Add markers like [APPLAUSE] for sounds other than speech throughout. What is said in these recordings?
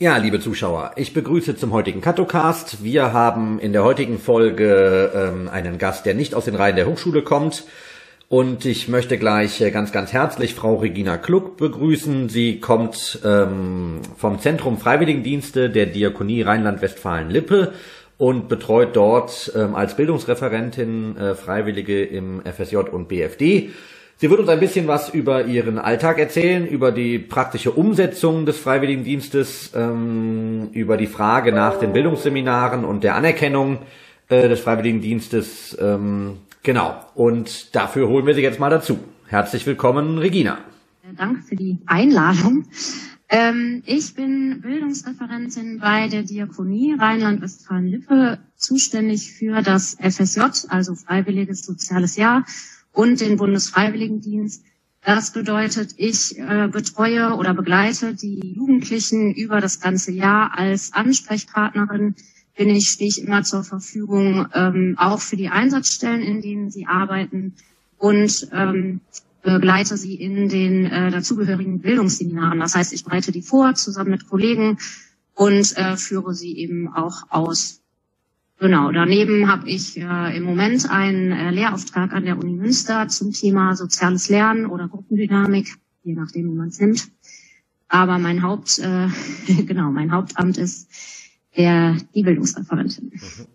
Ja, liebe Zuschauer, ich begrüße zum heutigen Katocast. Wir haben in der heutigen Folge ähm, einen Gast, der nicht aus den Reihen der Hochschule kommt. Und ich möchte gleich äh, ganz, ganz herzlich Frau Regina Kluck begrüßen. Sie kommt ähm, vom Zentrum Freiwilligendienste der Diakonie Rheinland-Westfalen-Lippe und betreut dort ähm, als Bildungsreferentin äh, Freiwillige im FSJ und BFD. Sie wird uns ein bisschen was über ihren Alltag erzählen, über die praktische Umsetzung des Freiwilligendienstes, ähm, über die Frage nach den Bildungsseminaren und der Anerkennung äh, des Freiwilligendienstes. Ähm, genau. Und dafür holen wir Sie jetzt mal dazu. Herzlich willkommen, Regina. Danke für die Einladung. Ähm, ich bin Bildungsreferentin bei der Diakonie Rheinland-Westfalen-Lippe, zuständig für das FSJ, also Freiwilliges Soziales Jahr und den Bundesfreiwilligendienst. Das bedeutet, ich äh, betreue oder begleite die Jugendlichen über das ganze Jahr als Ansprechpartnerin. Bin ich, stehe ich immer zur Verfügung, ähm, auch für die Einsatzstellen, in denen sie arbeiten und ähm, begleite sie in den äh, dazugehörigen Bildungsseminaren. Das heißt, ich bereite die vor zusammen mit Kollegen und äh, führe sie eben auch aus. Genau, daneben habe ich äh, im Moment einen äh, Lehrauftrag an der Uni Münster zum Thema soziales Lernen oder Gruppendynamik, je nachdem, wie man es nimmt. Aber mein Haupt, äh, [LAUGHS] genau, mein Hauptamt ist der, die Bildungsreferentin. Mhm.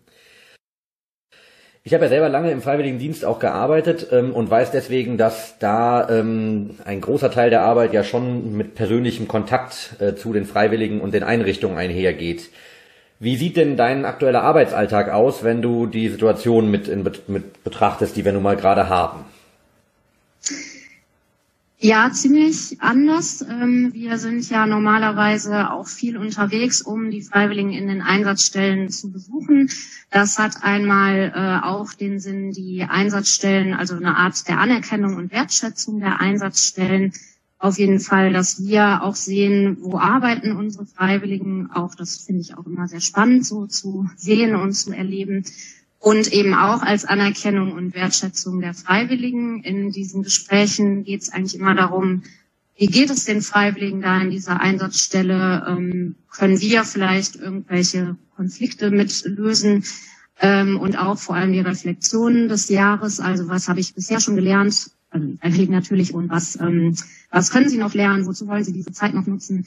Ich habe ja selber lange im Freiwilligendienst auch gearbeitet ähm, und weiß deswegen, dass da ähm, ein großer Teil der Arbeit ja schon mit persönlichem Kontakt äh, zu den Freiwilligen und den Einrichtungen einhergeht. Wie sieht denn dein aktueller Arbeitsalltag aus, wenn du die Situation mit, in, mit betrachtest, die wir nun mal gerade haben? Ja, ziemlich anders. Ähm, wir sind ja normalerweise auch viel unterwegs, um die Freiwilligen in den Einsatzstellen zu besuchen. Das hat einmal äh, auch den Sinn, die Einsatzstellen, also eine Art der Anerkennung und Wertschätzung der Einsatzstellen auf jeden Fall, dass wir auch sehen, wo arbeiten unsere Freiwilligen. Auch das finde ich auch immer sehr spannend, so zu sehen und zu erleben. Und eben auch als Anerkennung und Wertschätzung der Freiwilligen. In diesen Gesprächen geht es eigentlich immer darum, wie geht es den Freiwilligen da in dieser Einsatzstelle? Ähm, können wir vielleicht irgendwelche Konflikte mitlösen? Ähm, und auch vor allem die Reflexionen des Jahres. Also was habe ich bisher schon gelernt? Also natürlich und was ähm, was können Sie noch lernen? Wozu wollen Sie diese Zeit noch nutzen?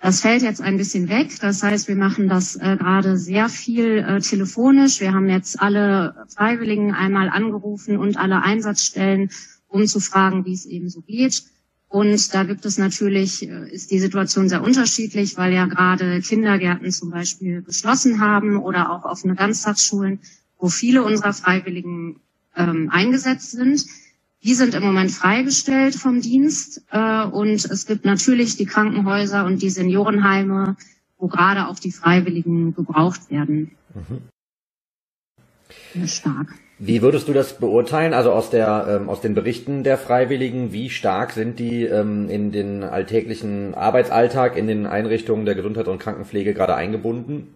Das fällt jetzt ein bisschen weg. Das heißt, wir machen das äh, gerade sehr viel äh, telefonisch. Wir haben jetzt alle Freiwilligen einmal angerufen und alle Einsatzstellen, um zu fragen, wie es eben so geht. Und da gibt es natürlich, äh, ist die Situation sehr unterschiedlich, weil ja gerade Kindergärten zum Beispiel geschlossen haben oder auch offene Ganztagsschulen, wo viele unserer Freiwilligen ähm, eingesetzt sind. Die sind im Moment freigestellt vom Dienst äh, und es gibt natürlich die Krankenhäuser und die Seniorenheime, wo gerade auch die Freiwilligen gebraucht werden. Mhm. Stark. Wie würdest du das beurteilen? Also aus der ähm, aus den Berichten der Freiwilligen, wie stark sind die ähm, in den alltäglichen Arbeitsalltag in den Einrichtungen der Gesundheit und Krankenpflege gerade eingebunden?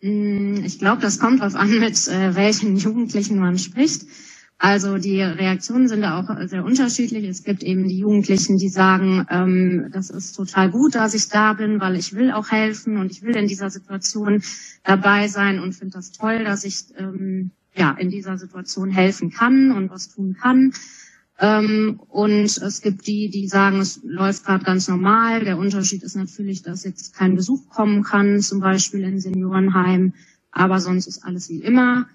Mm, ich glaube, das kommt darauf an, mit äh, welchen Jugendlichen man spricht. Also die Reaktionen sind da auch sehr unterschiedlich. Es gibt eben die Jugendlichen, die sagen, ähm, das ist total gut, dass ich da bin, weil ich will auch helfen und ich will in dieser Situation dabei sein und finde das toll, dass ich ähm, ja in dieser Situation helfen kann und was tun kann. Ähm, und es gibt die, die sagen, es läuft gerade ganz normal. Der Unterschied ist natürlich, dass jetzt kein Besuch kommen kann, zum Beispiel in Seniorenheim, aber sonst ist alles wie immer.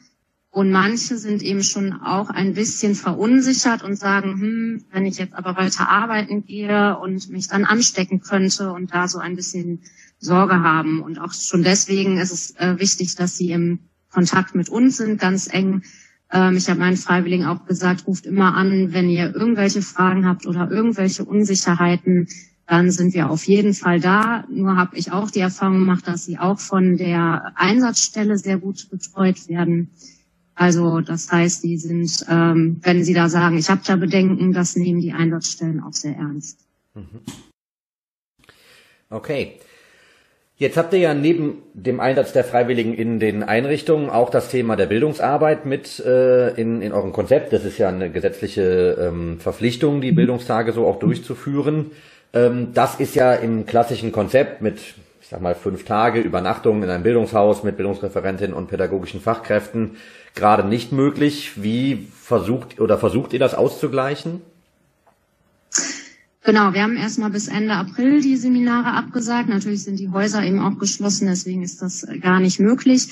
Und manche sind eben schon auch ein bisschen verunsichert und sagen, hm, wenn ich jetzt aber weiter arbeiten gehe und mich dann anstecken könnte und da so ein bisschen Sorge haben. Und auch schon deswegen ist es äh, wichtig, dass sie im Kontakt mit uns sind, ganz eng. Ähm, ich habe meinen Freiwilligen auch gesagt, ruft immer an, wenn ihr irgendwelche Fragen habt oder irgendwelche Unsicherheiten, dann sind wir auf jeden Fall da. Nur habe ich auch die Erfahrung gemacht, dass sie auch von der Einsatzstelle sehr gut betreut werden. Also das heißt, die sind, ähm, wenn Sie da sagen, ich habe da Bedenken, das nehmen die Einsatzstellen auch sehr ernst. Mhm. Okay. Jetzt habt ihr ja neben dem Einsatz der Freiwilligen in den Einrichtungen auch das Thema der Bildungsarbeit mit äh, in, in eurem Konzept. Das ist ja eine gesetzliche ähm, Verpflichtung, die mhm. Bildungstage so auch durchzuführen. Ähm, das ist ja im klassischen Konzept mit, ich sag mal, fünf Tage Übernachtung in einem Bildungshaus mit Bildungsreferentin und pädagogischen Fachkräften gerade nicht möglich. Wie versucht oder versucht ihr das auszugleichen? Genau, wir haben erstmal bis Ende April die Seminare abgesagt. Natürlich sind die Häuser eben auch geschlossen, deswegen ist das gar nicht möglich.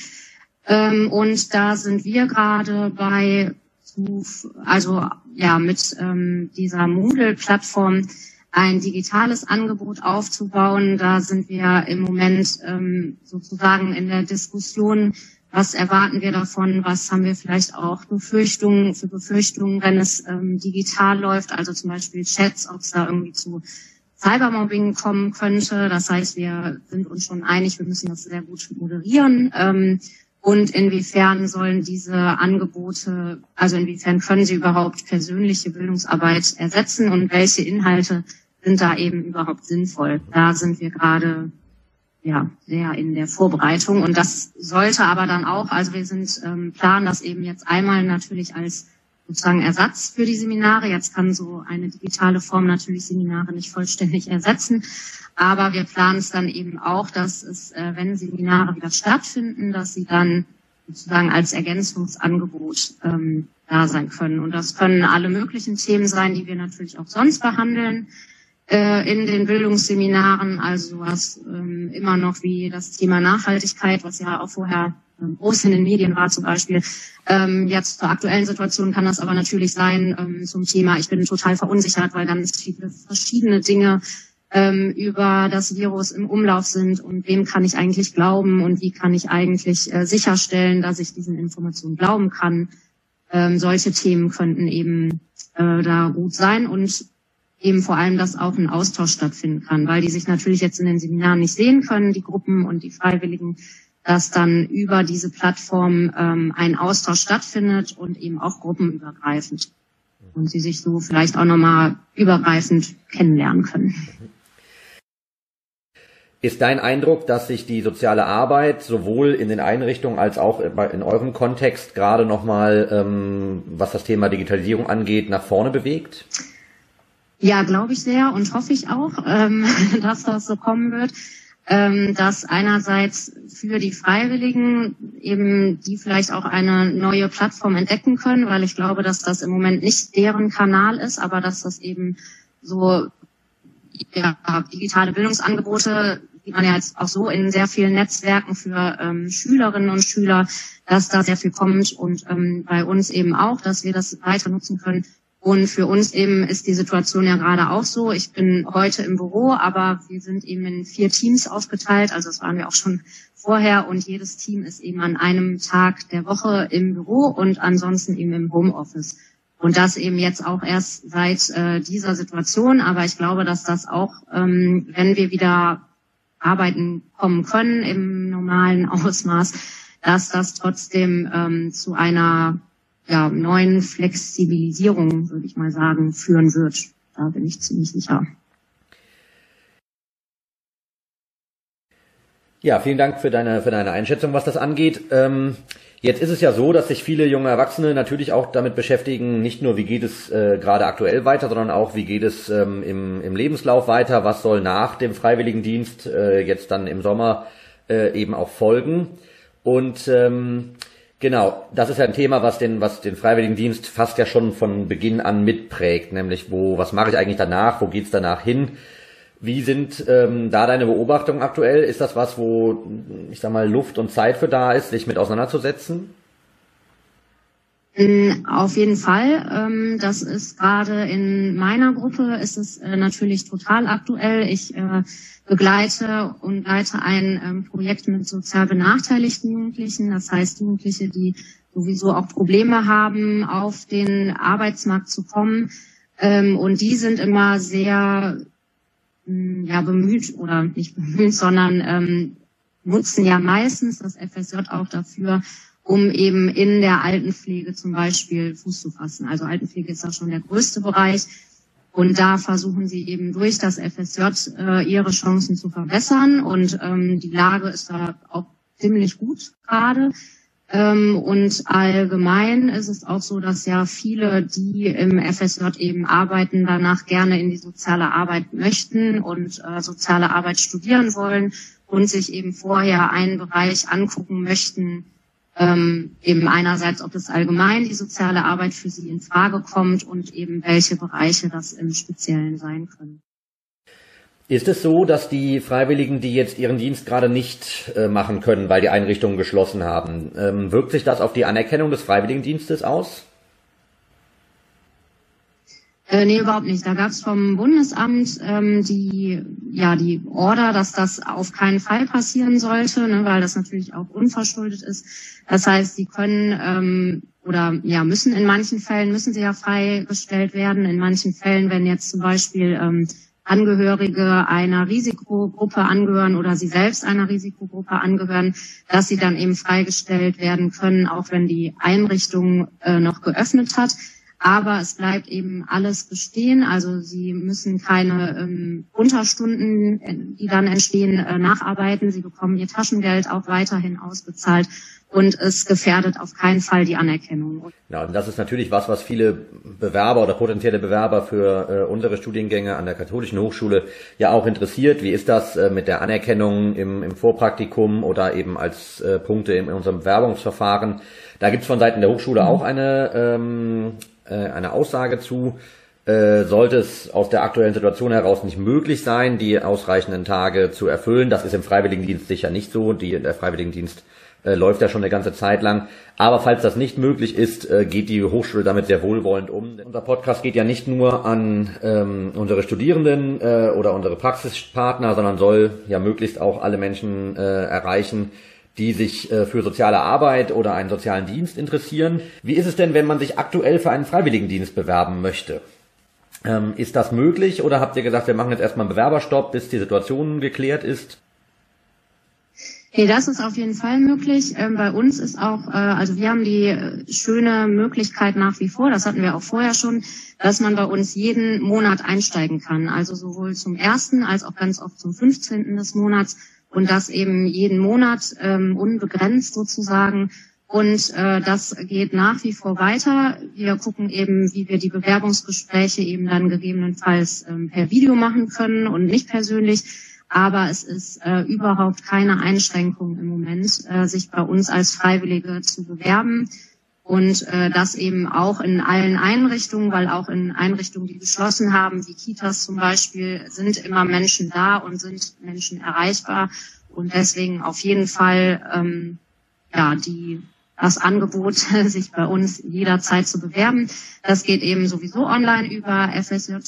Ähm, und da sind wir gerade bei, also ja, mit ähm, dieser Moodle-Plattform ein digitales Angebot aufzubauen. Da sind wir im Moment ähm, sozusagen in der Diskussion, was erwarten wir davon, was haben wir vielleicht auch Befürchtungen für Befürchtungen, wenn es ähm, digital läuft, also zum Beispiel Chats, ob es da irgendwie zu Cybermobbing kommen könnte. Das heißt, wir sind uns schon einig, wir müssen das sehr gut moderieren. Ähm, und inwiefern sollen diese Angebote, also inwiefern können sie überhaupt persönliche Bildungsarbeit ersetzen und welche Inhalte sind da eben überhaupt sinnvoll? Da sind wir gerade ja, sehr in der Vorbereitung. Und das sollte aber dann auch, also wir sind ähm, planen das eben jetzt einmal natürlich als sozusagen Ersatz für die Seminare. Jetzt kann so eine digitale Form natürlich Seminare nicht vollständig ersetzen. Aber wir planen es dann eben auch, dass es, äh, wenn Seminare wieder stattfinden, dass sie dann sozusagen als Ergänzungsangebot ähm, da sein können. Und das können alle möglichen Themen sein, die wir natürlich auch sonst behandeln äh, in den Bildungsseminaren, also was ähm, immer noch wie das Thema Nachhaltigkeit, was ja auch vorher ähm, groß in den Medien war zum Beispiel. Ähm, jetzt zur aktuellen Situation kann das aber natürlich sein ähm, zum Thema, ich bin total verunsichert, weil ganz viele verschiedene Dinge ähm, über das Virus im Umlauf sind und wem kann ich eigentlich glauben und wie kann ich eigentlich äh, sicherstellen, dass ich diesen Informationen glauben kann. Ähm, solche Themen könnten eben äh, da gut sein und eben vor allem, dass auch ein Austausch stattfinden kann, weil die sich natürlich jetzt in den Seminaren nicht sehen können, die Gruppen und die Freiwilligen, dass dann über diese Plattform ähm, ein Austausch stattfindet und eben auch gruppenübergreifend und sie sich so vielleicht auch nochmal übergreifend kennenlernen können. Ist dein Eindruck, dass sich die soziale Arbeit sowohl in den Einrichtungen als auch in eurem Kontext gerade nochmal, ähm, was das Thema Digitalisierung angeht, nach vorne bewegt? Ja, glaube ich sehr und hoffe ich auch, ähm, [LAUGHS] dass das so kommen wird. Ähm, dass einerseits für die Freiwilligen eben die vielleicht auch eine neue Plattform entdecken können, weil ich glaube, dass das im Moment nicht deren Kanal ist, aber dass das eben so ja, digitale Bildungsangebote, die man ja jetzt auch so in sehr vielen Netzwerken für ähm, Schülerinnen und Schüler, dass da sehr viel kommt und ähm, bei uns eben auch, dass wir das weiter nutzen können und für uns eben ist die Situation ja gerade auch so. Ich bin heute im Büro, aber wir sind eben in vier Teams aufgeteilt. Also das waren wir auch schon vorher. Und jedes Team ist eben an einem Tag der Woche im Büro und ansonsten eben im Homeoffice. Und das eben jetzt auch erst seit äh, dieser Situation. Aber ich glaube, dass das auch, ähm, wenn wir wieder arbeiten kommen können im normalen [LAUGHS] Ausmaß, dass das trotzdem ähm, zu einer ja, neuen Flexibilisierung, würde ich mal sagen, führen wird. Da bin ich ziemlich sicher. Ja, vielen Dank für deine, für deine Einschätzung, was das angeht. Ähm, jetzt ist es ja so, dass sich viele junge Erwachsene natürlich auch damit beschäftigen, nicht nur wie geht es äh, gerade aktuell weiter, sondern auch wie geht es ähm, im, im Lebenslauf weiter, was soll nach dem Freiwilligendienst äh, jetzt dann im Sommer äh, eben auch folgen. Und ähm, Genau, das ist ja ein Thema, was den, was den Freiwilligendienst fast ja schon von Beginn an mitprägt, nämlich wo, was mache ich eigentlich danach, wo geht's danach hin? Wie sind ähm, da deine Beobachtungen aktuell? Ist das was, wo, ich sag mal, Luft und Zeit für da ist, sich mit auseinanderzusetzen? Auf jeden Fall. Ähm, das ist gerade in meiner Gruppe ist es äh, natürlich total aktuell. Ich äh, begleite und leite ein ähm, Projekt mit sozial benachteiligten Jugendlichen. Das heißt Jugendliche, die sowieso auch Probleme haben, auf den Arbeitsmarkt zu kommen. Ähm, und die sind immer sehr mm, ja, bemüht oder nicht bemüht, sondern nutzen ja meistens das FSJ auch dafür, um eben in der Altenpflege zum Beispiel Fuß zu fassen. Also Altenpflege ist da schon der größte Bereich. Und da versuchen sie eben durch das FSJ äh, ihre Chancen zu verbessern. Und ähm, die Lage ist da auch ziemlich gut gerade. Ähm, und allgemein ist es auch so, dass ja viele, die im FSJ eben arbeiten, danach gerne in die soziale Arbeit möchten und äh, soziale Arbeit studieren wollen und sich eben vorher einen Bereich angucken möchten, ähm, eben einerseits, ob das allgemein die soziale Arbeit für sie in Frage kommt und eben welche Bereiche das im Speziellen sein können. Ist es so, dass die Freiwilligen, die jetzt ihren Dienst gerade nicht äh, machen können, weil die Einrichtungen geschlossen haben, ähm, wirkt sich das auf die Anerkennung des Freiwilligendienstes aus? Äh, nee, überhaupt nicht. Da gab es vom Bundesamt ähm, die, ja, die Order, dass das auf keinen Fall passieren sollte, ne, weil das natürlich auch unverschuldet ist. Das heißt, sie können ähm, oder ja müssen in manchen Fällen müssen sie ja freigestellt werden. In manchen Fällen, wenn jetzt zum Beispiel ähm, Angehörige einer Risikogruppe angehören oder sie selbst einer Risikogruppe angehören, dass sie dann eben freigestellt werden können, auch wenn die Einrichtung äh, noch geöffnet hat. Aber es bleibt eben alles bestehen. Also sie müssen keine ähm, Unterstunden, äh, die dann entstehen, äh, nacharbeiten. Sie bekommen ihr Taschengeld auch weiterhin ausbezahlt und es gefährdet auf keinen Fall die Anerkennung. Ja, und das ist natürlich was, was viele Bewerber oder potenzielle Bewerber für äh, unsere Studiengänge an der Katholischen Hochschule ja auch interessiert. Wie ist das äh, mit der Anerkennung im, im Vorpraktikum oder eben als äh, Punkte in, in unserem Bewerbungsverfahren? Da gibt es von Seiten der Hochschule mhm. auch eine, ähm, äh, eine Aussage zu. Äh, sollte es aus der aktuellen Situation heraus nicht möglich sein, die ausreichenden Tage zu erfüllen, das ist im Freiwilligendienst sicher nicht so. Die, der Freiwilligendienst äh, läuft ja schon eine ganze Zeit lang. Aber falls das nicht möglich ist, äh, geht die Hochschule damit sehr wohlwollend um. Unser Podcast geht ja nicht nur an ähm, unsere Studierenden äh, oder unsere Praxispartner, sondern soll ja möglichst auch alle Menschen äh, erreichen, die sich äh, für soziale Arbeit oder einen sozialen Dienst interessieren. Wie ist es denn, wenn man sich aktuell für einen Freiwilligendienst bewerben möchte? Ähm, ist das möglich oder habt ihr gesagt, wir machen jetzt erstmal einen Bewerberstopp, bis die Situation geklärt ist? Nee, das ist auf jeden Fall möglich. Ähm, bei uns ist auch, äh, also wir haben die äh, schöne Möglichkeit nach wie vor, das hatten wir auch vorher schon, dass man bei uns jeden Monat einsteigen kann. Also sowohl zum ersten als auch ganz oft zum 15. des Monats und das eben jeden Monat ähm, unbegrenzt sozusagen. Und äh, das geht nach wie vor weiter. Wir gucken eben, wie wir die Bewerbungsgespräche eben dann gegebenenfalls ähm, per Video machen können und nicht persönlich aber es ist äh, überhaupt keine Einschränkung im Moment, äh, sich bei uns als Freiwillige zu bewerben. Und äh, das eben auch in allen Einrichtungen, weil auch in Einrichtungen, die geschlossen haben, wie Kitas zum Beispiel, sind immer Menschen da und sind Menschen erreichbar. Und deswegen auf jeden Fall ähm, ja die das Angebot, [LAUGHS] sich bei uns jederzeit zu bewerben. Das geht eben sowieso online über fsj-bfd.de.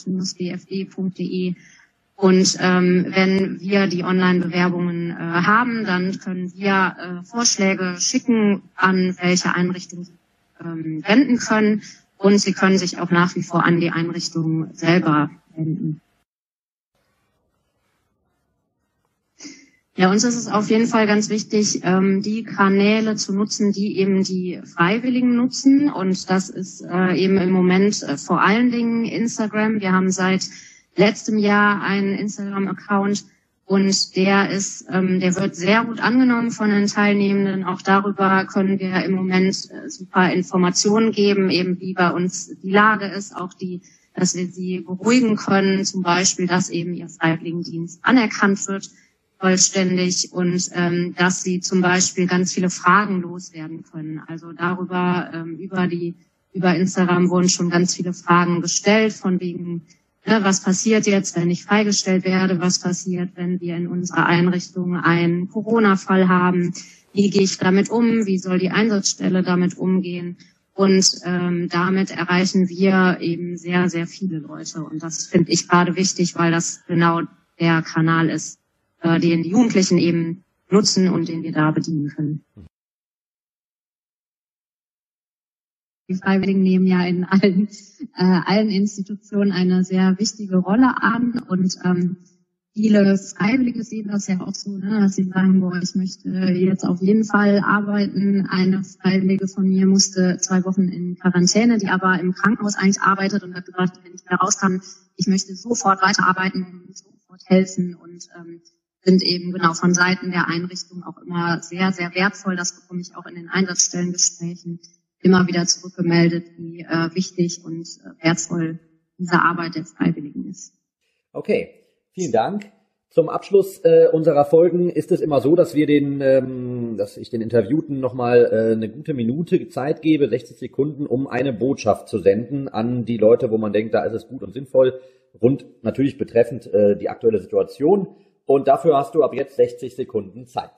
Und ähm, wenn wir die Online-Bewerbungen äh, haben, dann können wir äh, Vorschläge schicken, an welche Einrichtung Sie ähm, wenden können. Und Sie können sich auch nach wie vor an die Einrichtung selber wenden. Ja, uns ist es auf jeden Fall ganz wichtig, ähm, die Kanäle zu nutzen, die eben die Freiwilligen nutzen. Und das ist äh, eben im Moment äh, vor allen Dingen Instagram. Wir haben seit letztem Jahr einen Instagram-Account und der ist, ähm, der wird sehr gut angenommen von den Teilnehmenden. Auch darüber können wir im Moment äh, super Informationen geben, eben wie bei uns die Lage ist, auch die, dass wir sie beruhigen können, zum Beispiel, dass eben ihr Freiwilligendienst anerkannt wird vollständig und ähm, dass sie zum Beispiel ganz viele Fragen loswerden können. Also darüber, ähm, über die, über Instagram wurden schon ganz viele Fragen gestellt, von wegen, was passiert jetzt, wenn ich freigestellt werde? Was passiert, wenn wir in unserer Einrichtung einen Corona-Fall haben? Wie gehe ich damit um? Wie soll die Einsatzstelle damit umgehen? Und ähm, damit erreichen wir eben sehr, sehr viele Leute. Und das finde ich gerade wichtig, weil das genau der Kanal ist, äh, den die Jugendlichen eben nutzen und den wir da bedienen können. Die Freiwilligen nehmen ja in allen, äh, allen Institutionen eine sehr wichtige Rolle an und ähm, viele Freiwillige sehen das ja auch so, ne, dass sie sagen, boah, ich möchte jetzt auf jeden Fall arbeiten. Eine Freiwillige von mir musste zwei Wochen in Quarantäne, die aber im Krankenhaus eigentlich arbeitet und hat gesagt, wenn ich wieder raus kann, ich möchte sofort weiterarbeiten und sofort helfen und ähm, sind eben genau von Seiten der Einrichtung auch immer sehr, sehr wertvoll. Das bekomme ich auch in den Einsatzstellengesprächen immer wieder zurückgemeldet, wie äh, wichtig und äh, wertvoll diese Arbeit der Freiwilligen ist. Okay, vielen Dank. Zum Abschluss äh, unserer Folgen ist es immer so, dass wir den, ähm, dass ich den Interviewten nochmal äh, eine gute Minute Zeit gebe, 60 Sekunden, um eine Botschaft zu senden an die Leute, wo man denkt, da ist es gut und sinnvoll, rund natürlich betreffend äh, die aktuelle Situation. Und dafür hast du ab jetzt 60 Sekunden Zeit.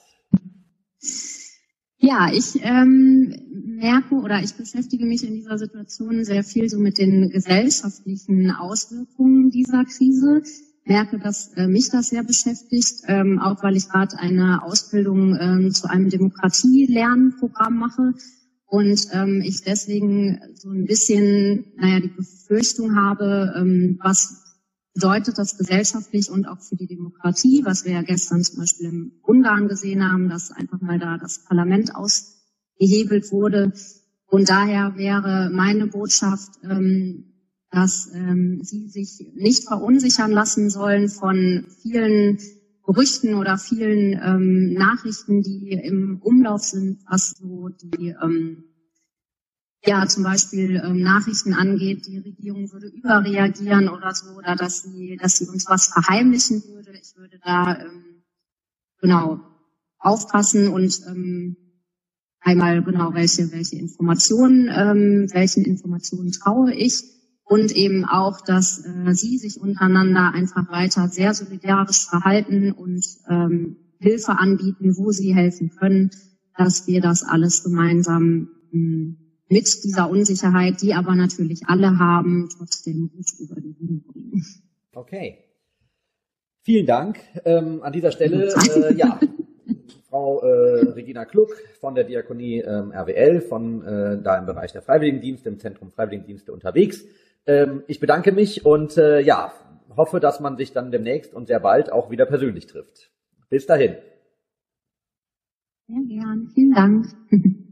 Ja, ich ähm, merke oder ich beschäftige mich in dieser Situation sehr viel so mit den gesellschaftlichen Auswirkungen dieser Krise. Merke, dass äh, mich das sehr beschäftigt, ähm, auch weil ich gerade eine Ausbildung ähm, zu einem Demokratie-Lernprogramm mache und ähm, ich deswegen so ein bisschen, naja, die Befürchtung habe, ähm, was bedeutet das gesellschaftlich und auch für die Demokratie, was wir ja gestern zum Beispiel im Ungarn gesehen haben, dass einfach mal da das Parlament ausgehebelt wurde. Und daher wäre meine Botschaft, ähm, dass ähm, sie sich nicht verunsichern lassen sollen von vielen Gerüchten oder vielen ähm, Nachrichten, die im Umlauf sind, was so die ja zum Beispiel ähm, Nachrichten angeht, die Regierung würde überreagieren oder so, oder dass sie, dass sie uns was verheimlichen würde. Ich würde da ähm, genau aufpassen und ähm, einmal genau welche welche Informationen, ähm, welchen Informationen traue ich und eben auch, dass äh, sie sich untereinander einfach weiter sehr solidarisch verhalten und ähm, Hilfe anbieten, wo sie helfen können, dass wir das alles gemeinsam ähm, mit dieser Unsicherheit, die aber natürlich alle haben, trotzdem gut über die Bühne bringen. Okay. Vielen Dank ähm, an dieser Stelle. Äh, ja, Frau äh, Regina Kluck von der Diakonie ähm, RWL, von äh, da im Bereich der Freiwilligendienste, im Zentrum Freiwilligendienste unterwegs. Ähm, ich bedanke mich und äh, ja, hoffe, dass man sich dann demnächst und sehr bald auch wieder persönlich trifft. Bis dahin. Sehr gern. Vielen Dank. [LAUGHS]